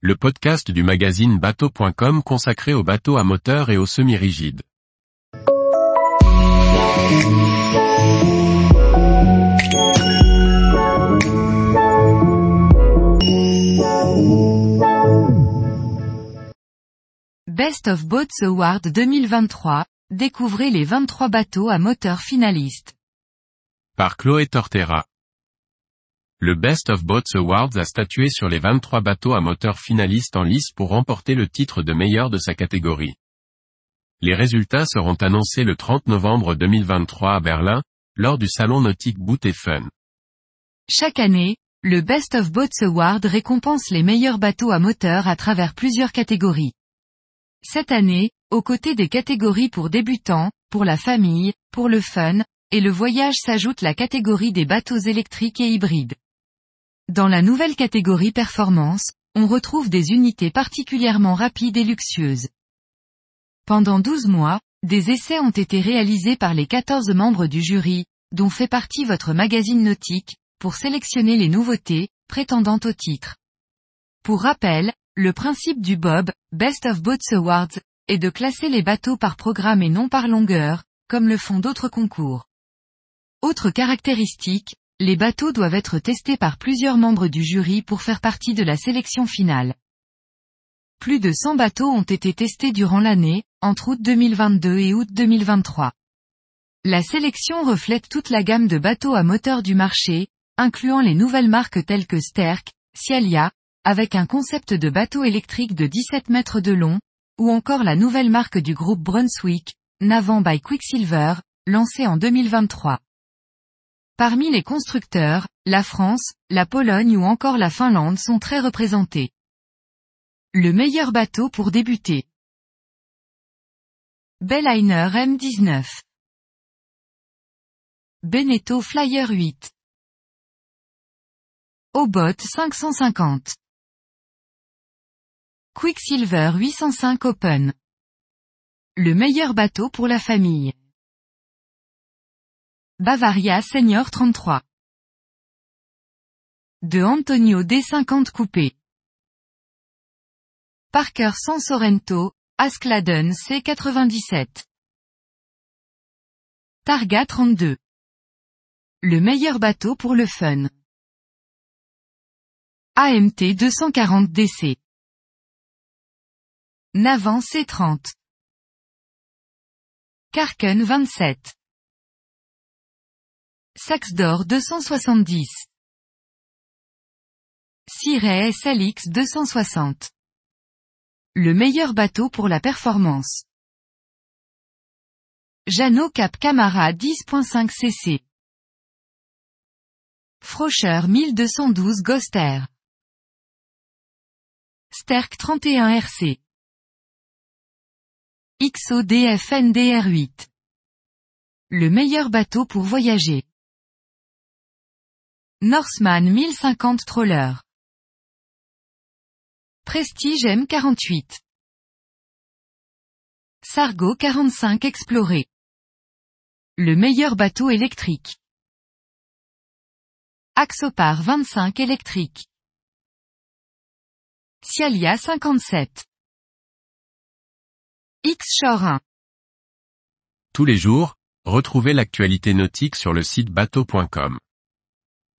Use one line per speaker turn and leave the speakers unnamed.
le podcast du magazine bateau.com consacré aux bateaux à moteur et aux semi-rigides.
Best of Boats Award 2023, découvrez les 23 bateaux à moteur finalistes.
Par Chloé Tortera. Le Best of Boats Awards a statué sur les 23 bateaux à moteur finalistes en lice pour remporter le titre de meilleur de sa catégorie. Les résultats seront annoncés le 30 novembre 2023 à Berlin, lors du salon nautique Boot et Fun.
Chaque année, le Best of Boats Award récompense les meilleurs bateaux à moteur à travers plusieurs catégories. Cette année, aux côtés des catégories pour débutants, pour la famille, pour le fun, et le voyage s'ajoute la catégorie des bateaux électriques et hybrides. Dans la nouvelle catégorie performance, on retrouve des unités particulièrement rapides et luxueuses. Pendant 12 mois, des essais ont été réalisés par les 14 membres du jury, dont fait partie votre magazine nautique, pour sélectionner les nouveautés, prétendant au titre. Pour rappel, le principe du Bob, Best of Boats Awards, est de classer les bateaux par programme et non par longueur, comme le font d'autres concours. Autre caractéristique, les bateaux doivent être testés par plusieurs membres du jury pour faire partie de la sélection finale. Plus de 100 bateaux ont été testés durant l'année, entre août 2022 et août 2023. La sélection reflète toute la gamme de bateaux à moteur du marché, incluant les nouvelles marques telles que Sterk, Cialia, avec un concept de bateau électrique de 17 mètres de long, ou encore la nouvelle marque du groupe Brunswick, Navant by Quicksilver, lancée en 2023. Parmi les constructeurs, la France, la Pologne ou encore la Finlande sont très représentés. Le meilleur bateau pour débuter. Belliner M19. Beneteau Flyer 8. Obot 550. Quicksilver 805 Open. Le meilleur bateau pour la famille. Bavaria Senior 33. De Antonio D50 coupé. Parker San Sorrento, Askladen C97. Targa 32. Le meilleur bateau pour le fun. AMT 240 DC. Navan C30. Karken 27. Saxe d'or 270. Siret SLX 260. Le meilleur bateau pour la performance. Jeannot Cap Camara 10.5 cc. Frocher 1212 Goster. Sterk 31 RC. XODF NDR8. Le meilleur bateau pour voyager. Norseman 1050 Troller. Prestige M48. Sargo 45 Explorer. Le meilleur bateau électrique. Axopar 25 électrique. Cialia 57. X-Shore 1.
Tous les jours, retrouvez l'actualité nautique sur le site bateau.com.